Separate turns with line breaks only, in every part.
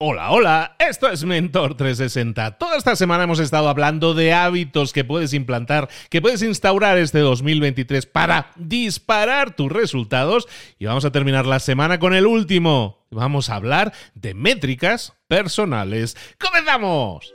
Hola, hola, esto es Mentor 360. Toda esta semana hemos estado hablando de hábitos que puedes implantar, que puedes instaurar este 2023 para disparar tus resultados y vamos a terminar la semana con el último. Vamos a hablar de métricas personales. ¡Comenzamos!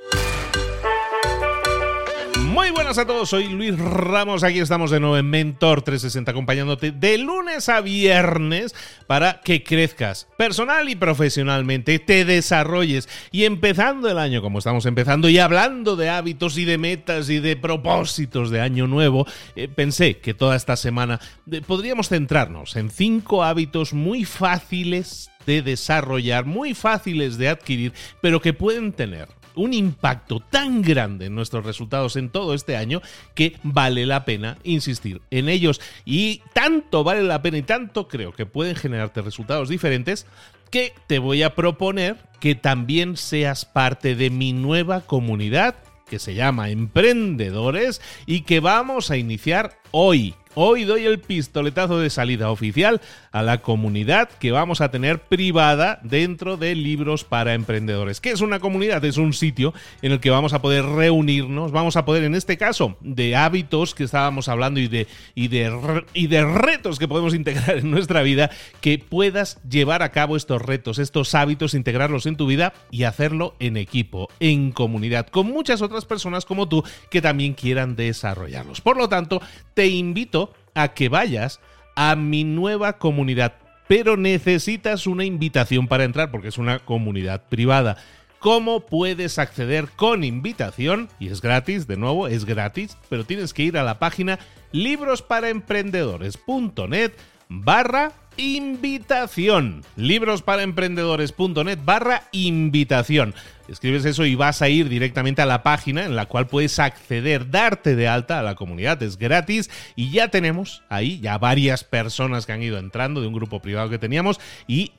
Buenas a todos, soy Luis Ramos, aquí estamos de nuevo en Mentor 360 acompañándote de lunes a viernes para que crezcas personal y profesionalmente, te desarrolles y empezando el año como estamos empezando y hablando de hábitos y de metas y de propósitos de año nuevo, eh, pensé que toda esta semana eh, podríamos centrarnos en cinco hábitos muy fáciles de desarrollar, muy fáciles de adquirir, pero que pueden tener un impacto tan grande en nuestros resultados en todo este año que vale la pena insistir en ellos. Y tanto vale la pena y tanto creo que pueden generarte resultados diferentes que te voy a proponer que también seas parte de mi nueva comunidad que se llama Emprendedores y que vamos a iniciar hoy. Hoy doy el pistoletazo de salida oficial a la comunidad que vamos a tener privada dentro de Libros para Emprendedores. ¿Qué es una comunidad? Es un sitio en el que vamos a poder reunirnos, vamos a poder, en este caso, de hábitos que estábamos hablando y de, y de, y de retos que podemos integrar en nuestra vida, que puedas llevar a cabo estos retos, estos hábitos, integrarlos en tu vida y hacerlo en equipo, en comunidad, con muchas otras personas como tú que también quieran desarrollarlos. Por lo tanto, te invito a que vayas a mi nueva comunidad, pero necesitas una invitación para entrar porque es una comunidad privada. ¿Cómo puedes acceder con invitación? Y es gratis, de nuevo, es gratis, pero tienes que ir a la página librosparaemprendedores.net barra invitación. Librosparaemprendedores.net barra invitación. Escribes eso y vas a ir directamente a la página en la cual puedes acceder, darte de alta a la comunidad. Es gratis y ya tenemos ahí ya varias personas que han ido entrando de un grupo privado que teníamos y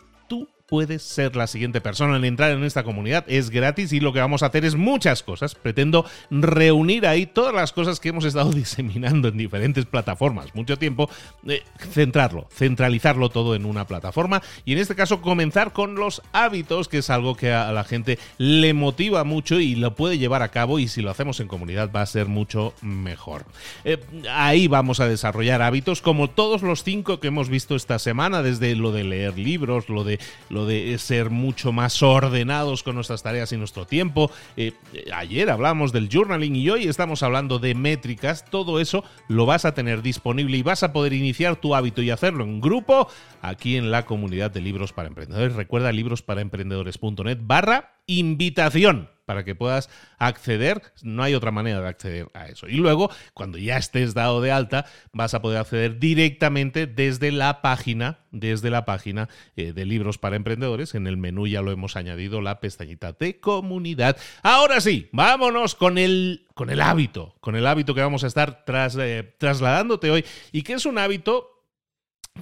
puedes ser la siguiente persona en entrar en esta comunidad. Es gratis y lo que vamos a hacer es muchas cosas. Pretendo reunir ahí todas las cosas que hemos estado diseminando en diferentes plataformas mucho tiempo, eh, centrarlo, centralizarlo todo en una plataforma y en este caso comenzar con los hábitos, que es algo que a la gente le motiva mucho y lo puede llevar a cabo y si lo hacemos en comunidad va a ser mucho mejor. Eh, ahí vamos a desarrollar hábitos como todos los cinco que hemos visto esta semana, desde lo de leer libros, lo de de ser mucho más ordenados con nuestras tareas y nuestro tiempo. Eh, ayer hablamos del journaling y hoy estamos hablando de métricas. Todo eso lo vas a tener disponible y vas a poder iniciar tu hábito y hacerlo en grupo aquí en la comunidad de libros para emprendedores. Recuerda librosparaemprendedores.net barra invitación para que puedas acceder. No hay otra manera de acceder a eso. Y luego, cuando ya estés dado de alta, vas a poder acceder directamente desde la página, desde la página eh, de libros para emprendedores. En el menú ya lo hemos añadido la pestañita de comunidad. Ahora sí, vámonos con el, con el hábito, con el hábito que vamos a estar tras, eh, trasladándote hoy y que es un hábito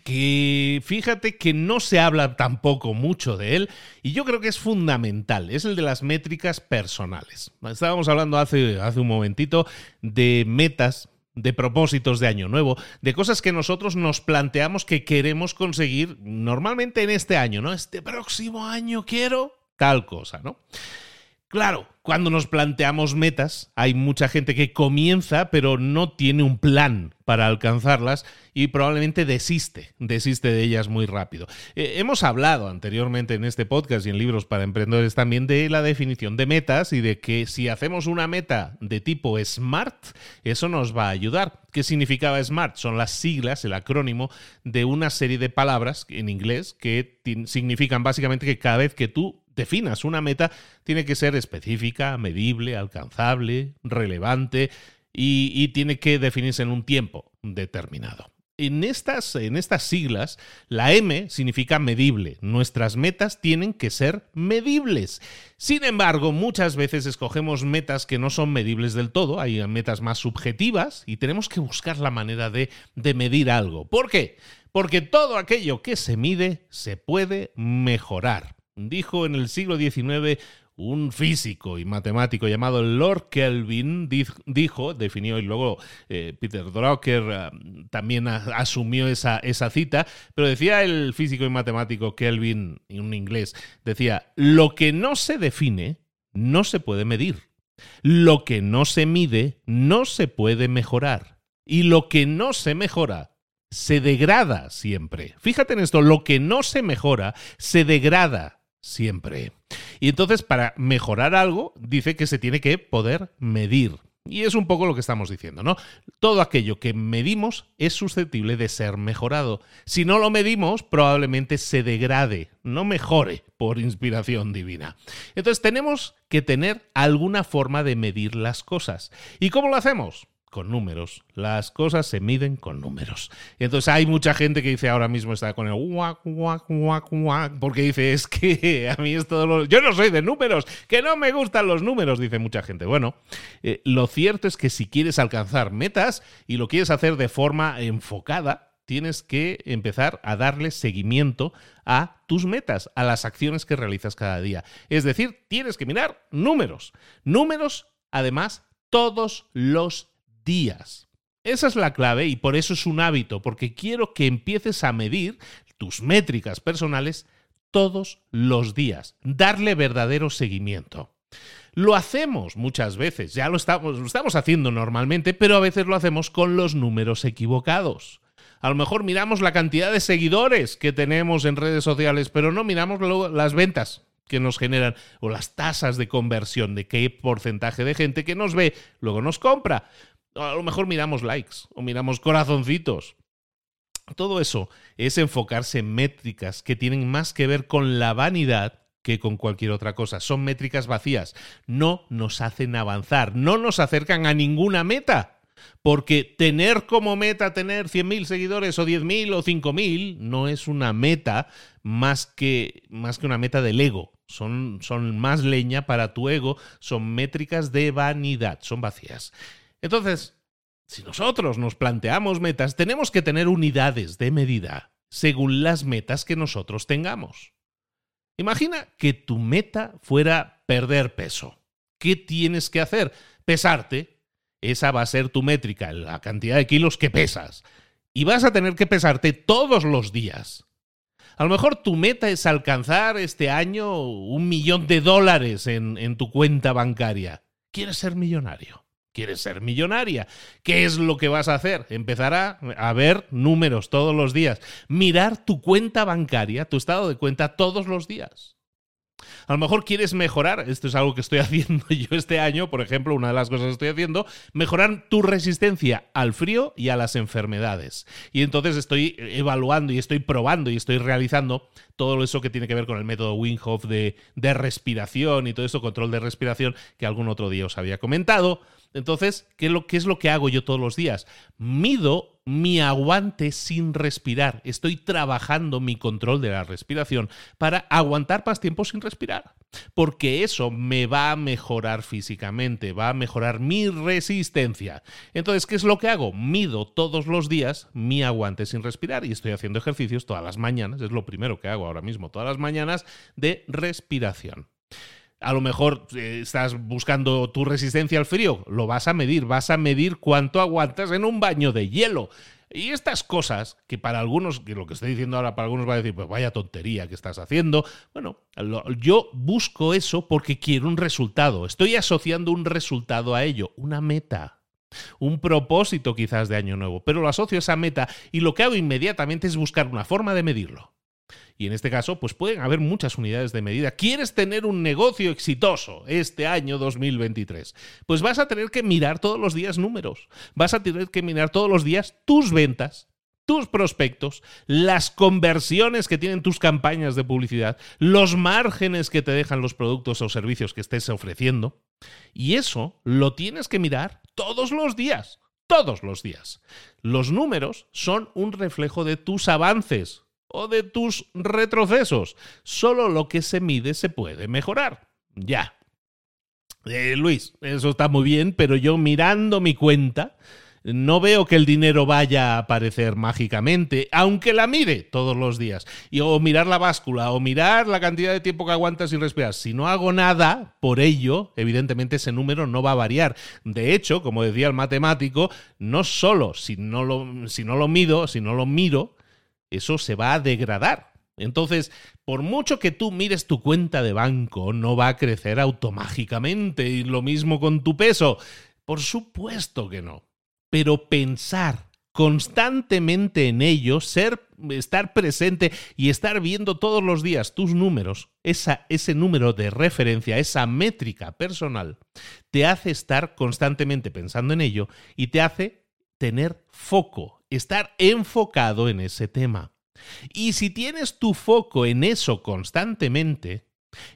que fíjate que no se habla tampoco mucho de él y yo creo que es fundamental, es el de las métricas personales. Estábamos hablando hace, hace un momentito de metas, de propósitos de año nuevo, de cosas que nosotros nos planteamos que queremos conseguir normalmente en este año, ¿no? Este próximo año quiero tal cosa, ¿no? Claro, cuando nos planteamos metas, hay mucha gente que comienza pero no tiene un plan para alcanzarlas y probablemente desiste, desiste de ellas muy rápido. Eh, hemos hablado anteriormente en este podcast y en libros para emprendedores también de la definición de metas y de que si hacemos una meta de tipo SMART, eso nos va a ayudar. ¿Qué significaba SMART? Son las siglas, el acrónimo de una serie de palabras en inglés que significan básicamente que cada vez que tú definas una meta, tiene que ser específica, medible, alcanzable, relevante y, tiene que definirse en un tiempo determinado. En estas, en estas siglas, la M significa medible. Nuestras metas tienen que ser medibles. Sin embargo, muchas veces escogemos metas que no son medibles del todo. Hay metas más subjetivas y tenemos que buscar la manera de, de medir algo. ¿Por qué? Porque todo aquello que se mide se puede mejorar. Dijo en el siglo XIX un físico y matemático llamado Lord Kelvin dijo, definió y luego eh, Peter Drucker eh, también asumió esa, esa cita, pero decía el físico y matemático Kelvin, en un inglés, decía, lo que no se define no se puede medir, lo que no se mide no se puede mejorar. Y lo que no se mejora se degrada siempre. Fíjate en esto, lo que no se mejora se degrada siempre. Y entonces, para mejorar algo, dice que se tiene que poder medir. Y es un poco lo que estamos diciendo, ¿no? Todo aquello que medimos es susceptible de ser mejorado. Si no lo medimos, probablemente se degrade, no mejore por inspiración divina. Entonces tenemos que tener alguna forma de medir las cosas. ¿Y cómo lo hacemos? Con números. Las cosas se miden con números. Y entonces hay mucha gente que dice ahora mismo está con el guac, guac, guac, guac, porque dice es que a mí es todo lo... Yo no soy de números, que no me gustan los números, dice mucha gente. Bueno, eh, lo cierto es que si quieres alcanzar metas y lo quieres hacer de forma enfocada, tienes que empezar a darle seguimiento a tus metas, a las acciones que realizas cada día. Es decir, tienes que mirar números. Números, además, todos los días. Esa es la clave y por eso es un hábito, porque quiero que empieces a medir tus métricas personales todos los días, darle verdadero seguimiento. Lo hacemos muchas veces, ya lo estamos, lo estamos haciendo normalmente, pero a veces lo hacemos con los números equivocados. A lo mejor miramos la cantidad de seguidores que tenemos en redes sociales, pero no miramos las ventas que nos generan o las tasas de conversión de qué porcentaje de gente que nos ve luego nos compra. A lo mejor miramos likes o miramos corazoncitos. Todo eso es enfocarse en métricas que tienen más que ver con la vanidad que con cualquier otra cosa. Son métricas vacías. No nos hacen avanzar, no nos acercan a ninguna meta. Porque tener como meta tener 100.000 seguidores o 10.000 o 5.000 no es una meta más que, más que una meta del ego. Son, son más leña para tu ego, son métricas de vanidad, son vacías. Entonces, si nosotros nos planteamos metas, tenemos que tener unidades de medida según las metas que nosotros tengamos. Imagina que tu meta fuera perder peso. ¿Qué tienes que hacer? Pesarte. Esa va a ser tu métrica, la cantidad de kilos que pesas. Y vas a tener que pesarte todos los días. A lo mejor tu meta es alcanzar este año un millón de dólares en, en tu cuenta bancaria. ¿Quieres ser millonario? Quieres ser millonaria. ¿Qué es lo que vas a hacer? Empezar a, ver números todos los días. Mirar tu cuenta bancaria, tu estado de cuenta todos los días. A lo mejor quieres mejorar, esto es algo que estoy haciendo yo este año, por ejemplo, una de las cosas que estoy haciendo, mejorar tu resistencia al frío y a las enfermedades. Y entonces estoy evaluando y estoy probando y estoy realizando todo eso que tiene que ver con el método Wim Hof de, de respiración y todo eso, control de respiración, que algún otro día os había comentado. Entonces, ¿qué es, lo, ¿qué es lo que hago yo todos los días? Mido mi aguante sin respirar. Estoy trabajando mi control de la respiración para aguantar más tiempo sin respirar. Porque eso me va a mejorar físicamente, va a mejorar mi resistencia. Entonces, ¿qué es lo que hago? Mido todos los días mi aguante sin respirar y estoy haciendo ejercicios todas las mañanas. Es lo primero que hago ahora mismo, todas las mañanas de respiración a lo mejor eh, estás buscando tu resistencia al frío, lo vas a medir, vas a medir cuánto aguantas en un baño de hielo. Y estas cosas, que para algunos, que lo que estoy diciendo ahora para algunos va a decir, pues vaya tontería que estás haciendo. Bueno, yo busco eso porque quiero un resultado. Estoy asociando un resultado a ello, una meta. Un propósito quizás de año nuevo, pero lo asocio a esa meta y lo que hago inmediatamente es buscar una forma de medirlo. Y en este caso, pues pueden haber muchas unidades de medida. ¿Quieres tener un negocio exitoso este año 2023? Pues vas a tener que mirar todos los días números. Vas a tener que mirar todos los días tus ventas, tus prospectos, las conversiones que tienen tus campañas de publicidad, los márgenes que te dejan los productos o servicios que estés ofreciendo. Y eso lo tienes que mirar todos los días. Todos los días. Los números son un reflejo de tus avances, o de tus retrocesos. Solo lo que se mide se puede mejorar. Ya. Eh, Luis, eso está muy bien, pero yo mirando mi cuenta, no veo que el dinero vaya a aparecer mágicamente, aunque la mire todos los días. Y, o mirar la báscula, o mirar la cantidad de tiempo que aguantas sin respirar. Si no hago nada por ello, evidentemente ese número no va a variar. De hecho, como decía el matemático, no solo si no lo, si no lo mido, si no lo miro, eso se va a degradar. Entonces, por mucho que tú mires tu cuenta de banco, no va a crecer automáticamente. Y lo mismo con tu peso. Por supuesto que no. Pero pensar constantemente en ello, ser, estar presente y estar viendo todos los días tus números, esa, ese número de referencia, esa métrica personal, te hace estar constantemente pensando en ello y te hace tener foco, estar enfocado en ese tema. Y si tienes tu foco en eso constantemente,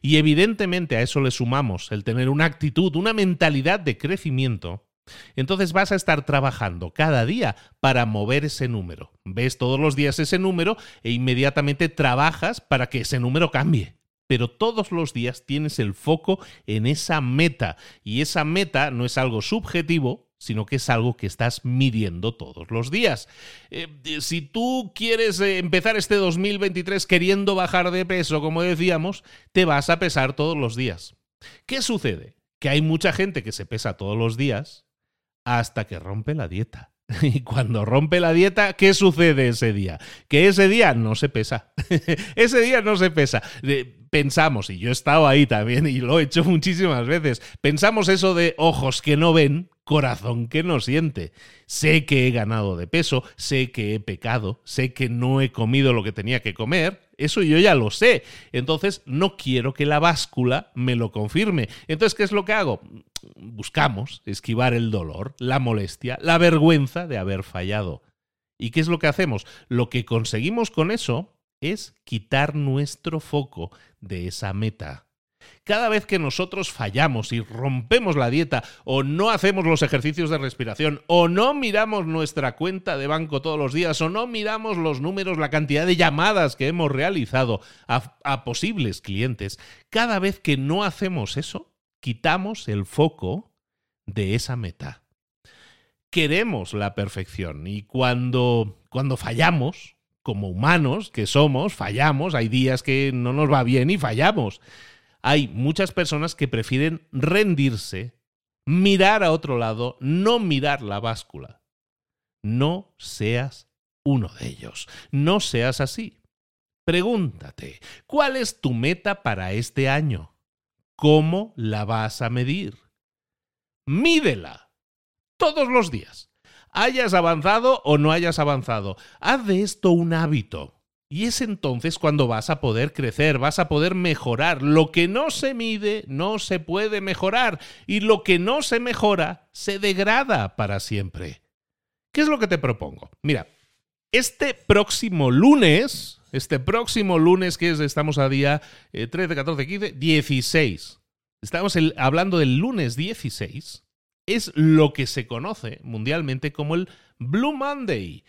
y evidentemente a eso le sumamos el tener una actitud, una mentalidad de crecimiento, entonces vas a estar trabajando cada día para mover ese número. Ves todos los días ese número e inmediatamente trabajas para que ese número cambie. Pero todos los días tienes el foco en esa meta y esa meta no es algo subjetivo, sino que es algo que estás midiendo todos los días. Eh, si tú quieres eh, empezar este 2023 queriendo bajar de peso, como decíamos, te vas a pesar todos los días. ¿Qué sucede? Que hay mucha gente que se pesa todos los días hasta que rompe la dieta. Y cuando rompe la dieta, ¿qué sucede ese día? Que ese día no se pesa. ese día no se pesa. Pensamos, y yo he estado ahí también y lo he hecho muchísimas veces, pensamos eso de ojos que no ven, corazón que no siente. Sé que he ganado de peso, sé que he pecado, sé que no he comido lo que tenía que comer, eso yo ya lo sé. Entonces no quiero que la báscula me lo confirme. Entonces, ¿qué es lo que hago? Buscamos esquivar el dolor, la molestia, la vergüenza de haber fallado. ¿Y qué es lo que hacemos? Lo que conseguimos con eso es quitar nuestro foco de esa meta. Cada vez que nosotros fallamos y rompemos la dieta o no hacemos los ejercicios de respiración o no miramos nuestra cuenta de banco todos los días o no miramos los números, la cantidad de llamadas que hemos realizado a, posibles clientes, cada vez que no hacemos eso, quitamos el foco de esa meta. Queremos la perfección y cuando, cuando fallamos, como humanos que somos, fallamos, hay días que no nos va bien y fallamos hay muchas personas que prefieren rendirse, mirar a otro lado, no mirar la báscula. No seas uno de ellos. No seas así. Pregúntate, ¿cuál es tu meta para este año? ¿Cómo la vas a medir? Mídela todos los días. Hayas avanzado o no hayas avanzado. Haz de esto un hábito. Y es entonces cuando vas a poder crecer, vas a poder mejorar. Lo que no se mide no se puede mejorar y lo que no se mejora se degrada para siempre. ¿Qué es lo que te propongo? Mira, este próximo lunes, este próximo lunes que es, estamos a día 13, 14, 15, 16. Estamos hablando del lunes 16. Es lo que se conoce mundialmente como el Blue Monday,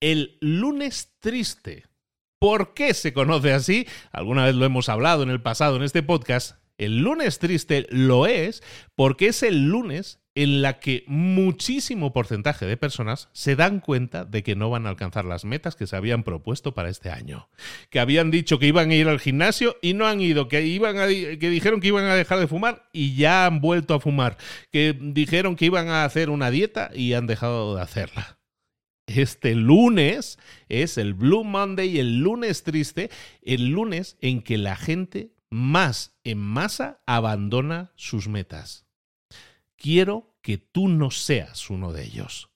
el lunes triste ¿Por qué se conoce así? Alguna vez lo hemos hablado en el pasado en este podcast. El lunes triste lo es porque es el lunes en la que muchísimo porcentaje de personas se dan cuenta de que no van a alcanzar las metas que se habían propuesto para este año. Que habían dicho que iban a ir al gimnasio y no han ido, que, iban que dijeron que iban a dejar de fumar y ya han vuelto a fumar, que dijeron que iban a hacer una dieta y han dejado de hacerla este lunes es el Blue Monday, el lunes triste, el lunes en que la gente más en masa abandona sus metas. Quiero que tú no seas uno de ellos.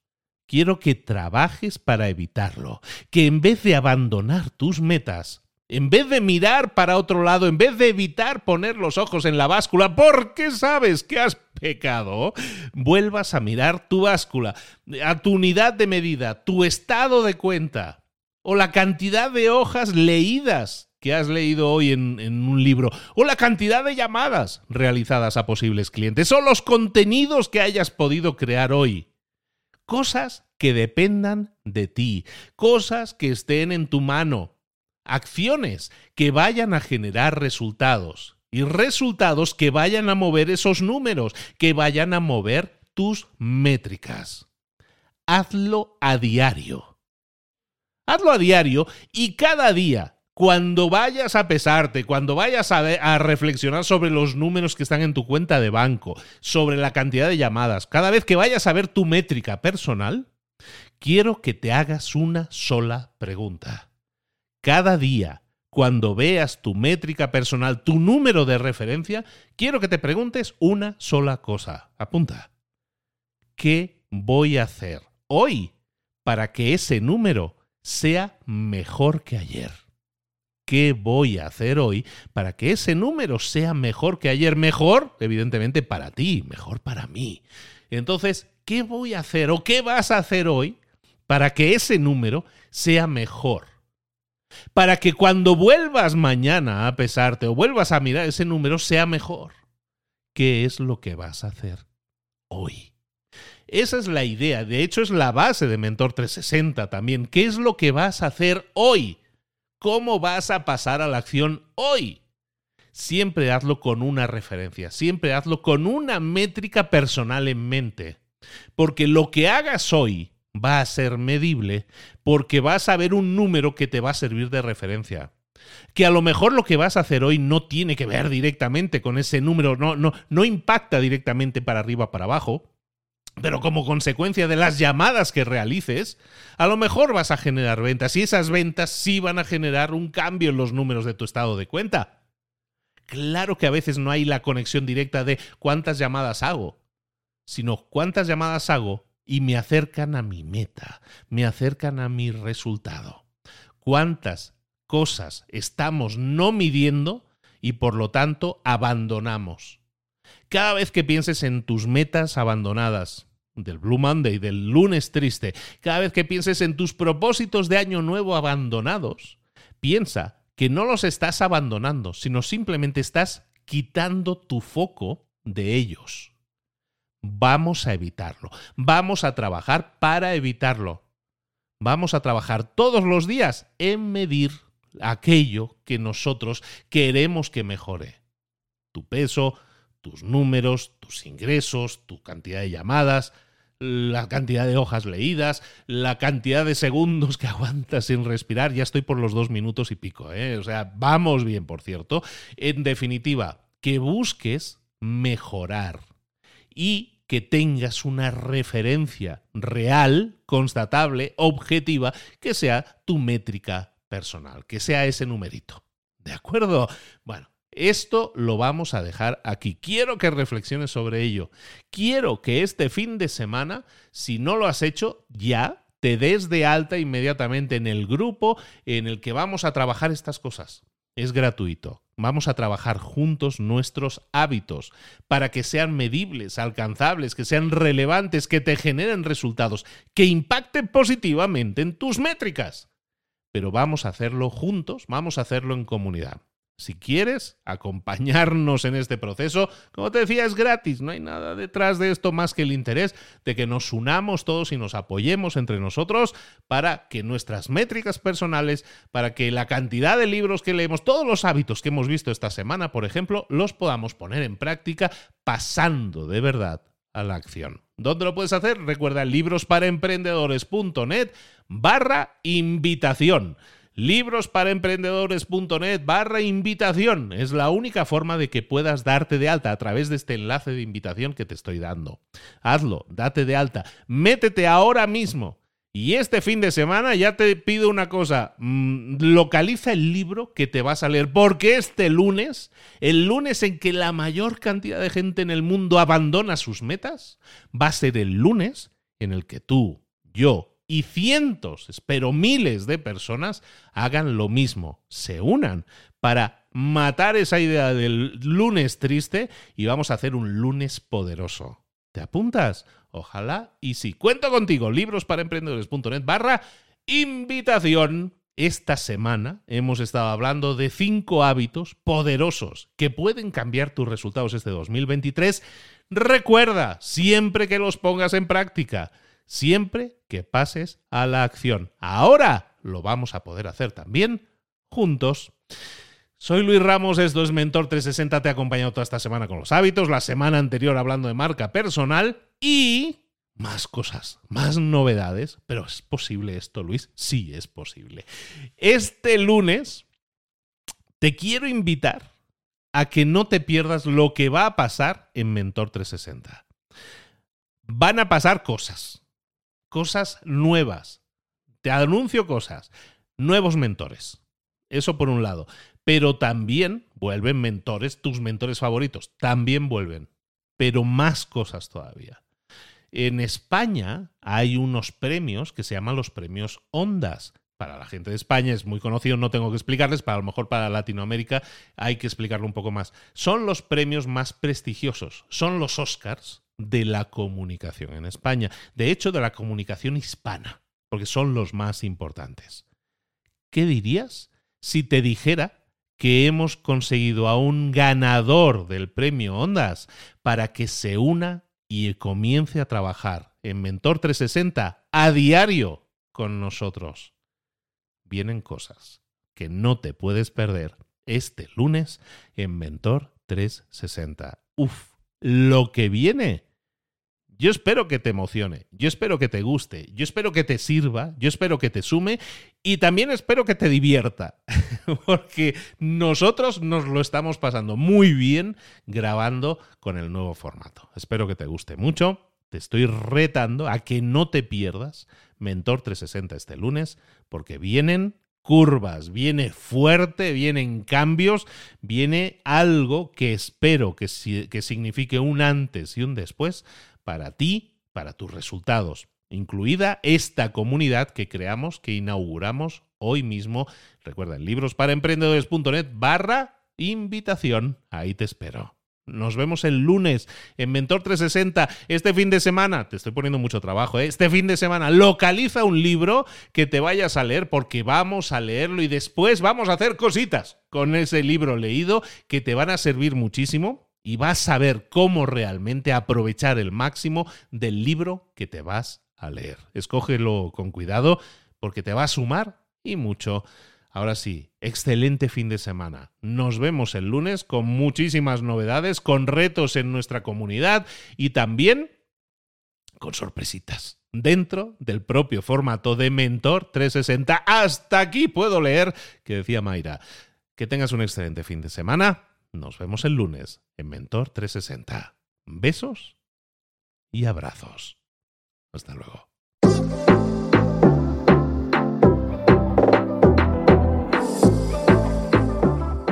Quiero que trabajes para evitarlo, que en vez de abandonar tus metas, en vez de mirar para otro lado, en vez de evitar poner los ojos en la báscula porque sabes que has pecado, vuelvas a mirar tu báscula, a tu unidad de medida, tu estado de cuenta o la cantidad de hojas leídas que has leído hoy en, en, un libro, o la cantidad de llamadas realizadas a posibles clientes, o los contenidos que hayas podido crear hoy. Cosas que dependan de ti, cosas que estén en tu mano, acciones que vayan a generar resultados y resultados que vayan a mover esos números, que vayan a mover tus métricas. hazlo a diario. Hazlo a diario y cada día cuando vayas a pesarte, cuando vayas a, reflexionar sobre los números que están en tu cuenta de banco, sobre la cantidad de llamadas, cada vez que vayas a ver tu métrica personal, quiero que te hagas una sola pregunta. Cada día, cuando veas tu métrica personal, tu número de referencia, quiero que te preguntes una sola cosa. Apunta. ¿Qué voy a hacer hoy para que ese número sea mejor que ayer? Qué voy a hacer hoy para que ese número sea mejor que ayer. Mejor, evidentemente, para ti, mejor para mí. Entonces, ¿qué voy a hacer o qué vas a hacer hoy para que ese número sea mejor? Para que cuando vuelvas mañana a pesarte o vuelvas a mirar ese número sea mejor. ¿Qué es lo que vas a hacer hoy? Esa es la idea, de hecho es la base de Mentor 360 también. ¿Qué es lo que vas a hacer hoy? Cómo vas a pasar a la acción hoy. Siempre hazlo con una referencia, siempre hazlo con una métrica personal en mente, porque lo que hagas hoy va a ser medible, porque vas a ver un número que te va a servir de referencia que a lo mejor lo que vas a hacer hoy no tiene que ver directamente con ese número, no, no, no impacta directamente para arriba para abajo, pero como consecuencia de las llamadas que realices, a lo mejor vas a generar ventas y esas ventas sí van a generar un cambio en los números de tu estado de cuenta. Claro que a veces no hay la conexión directa de cuántas llamadas hago, sino cuántas llamadas hago y me acercan a mi meta, me acercan a mi resultado. Cuántas cosas estamos no midiendo y por lo tanto abandonamos. Cada vez que pienses en tus metas abandonadas, del Blue Monday, del lunes triste, cada vez que pienses en tus propósitos de año nuevo abandonados, piensa que no los estás abandonando, sino simplemente estás quitando tu foco de ellos. Vamos a evitarlo. Vamos a trabajar para evitarlo. Vamos a trabajar todos los días en medir aquello que nosotros queremos que mejore. Tu peso, tus números, tus ingresos, tu cantidad de llamadas, la cantidad de hojas leídas, la cantidad de segundos que aguantas sin respirar. Ya estoy por los dos minutos y pico, ¿eh? O sea, vamos bien, por cierto. En definitiva, que busques mejorar y que tengas una referencia real, constatable, objetiva, que sea tu métrica personal, que sea ese numerito. ¿De acuerdo? Bueno, esto lo vamos a dejar aquí. Quiero que reflexiones sobre ello. Quiero que este fin de semana, si no lo has hecho ya, te des de alta inmediatamente en el grupo en el que vamos a trabajar estas cosas. Es gratuito. Vamos a trabajar juntos nuestros hábitos para que sean medibles, alcanzables, que sean relevantes, que te generen resultados, que impacten positivamente en tus métricas. Pero vamos a hacerlo juntos, vamos a hacerlo en comunidad. Si quieres acompañarnos en este proceso, como te decía, es gratis, no hay nada detrás de esto más que el interés de que nos unamos todos y nos apoyemos entre nosotros para que nuestras métricas personales, para que la cantidad de libros que leemos, todos los hábitos que hemos visto esta semana, por ejemplo, los podamos poner en práctica pasando de verdad a la acción. ¿Dónde lo puedes hacer? Recuerda librosparaemprendedores.net barra invitación librosparaemprendedores.net barra invitación. Es la única forma de que puedas darte de alta a través de este enlace de invitación que te estoy dando. Hazlo, date de alta, métete ahora mismo. Y este fin de semana ya te pido una cosa, mm, localiza el libro que te vas a leer, porque este lunes, el lunes en que la mayor cantidad de gente en el mundo abandona sus metas, va a ser el lunes en el que tú, yo y cientos, espero miles de personas hagan lo mismo, se unan para matar esa idea del lunes triste y vamos a hacer un lunes poderoso. ¿Te apuntas? Ojalá y sí. Cuento contigo, librosparaemprendedores.net barra invitación. Esta semana hemos estado hablando de cinco hábitos poderosos que pueden cambiar tus resultados este 2023. Recuerda, siempre que los pongas en práctica, siempre que pases a la acción. Ahora lo vamos a poder hacer también juntos. Soy Luis Ramos, esto es Mentor 360, te he acompañado toda esta semana con los hábitos, la semana anterior hablando de marca personal y más cosas, más novedades, pero ¿es posible esto, Luis? Sí, es posible. Este lunes te quiero invitar a que no te pierdas lo que va a pasar en Mentor 360. Van a pasar cosas, cosas nuevas. Te anuncio cosas, nuevos mentores. Eso por un lado. Pero también vuelven mentores, tus mentores favoritos, también vuelven. Pero más cosas todavía. En España hay unos premios que se llaman los premios Ondas. Para la gente de España es muy conocido, no tengo que explicarles, para a lo mejor para Latinoamérica hay que explicarlo un poco más. Son los premios más prestigiosos, son los Oscars de la comunicación en España, de hecho de la comunicación hispana, porque son los más importantes. ¿Qué dirías si te dijera que hemos conseguido a un ganador del premio Ondas para que se una y comience a trabajar en Mentor 360 a diario con nosotros. Vienen cosas que no te puedes perder este lunes en Mentor 360. Uf, lo que viene yo espero que te emocione, yo espero que te guste, yo espero que te sirva, yo espero que te sume y también espero que te divierta, porque nosotros nos lo estamos pasando muy bien grabando con el nuevo formato. Espero que te guste mucho, te estoy retando a que no te pierdas Mentor 360 este lunes, porque vienen curvas, viene fuerte, vienen cambios, viene algo que espero que, que signifique un antes y un después para ti, para tus resultados, incluida esta comunidad que creamos, que inauguramos hoy mismo. Recuerda, en librosparaemprendedores.net barra invitación. Ahí te espero. Nos vemos el lunes en Mentor 360. Este fin de semana, te estoy poniendo mucho trabajo, ¿eh? este fin de semana localiza un libro que te vayas a leer porque vamos a leerlo y después vamos a hacer cositas con ese libro leído que te van a servir muchísimo y vas a ver cómo realmente aprovechar el máximo del libro que te vas a leer. Escógelo con cuidado porque te va a sumar y mucho. Ahora sí, excelente fin de semana. Nos vemos el lunes con muchísimas novedades, con retos en nuestra comunidad y también con sorpresitas dentro del propio formato de Mentor 360. Hasta aquí puedo leer, que decía Mayra. Que tengas un excelente fin de semana. Nos vemos el lunes en Mentor 360. Besos y abrazos. Hasta luego.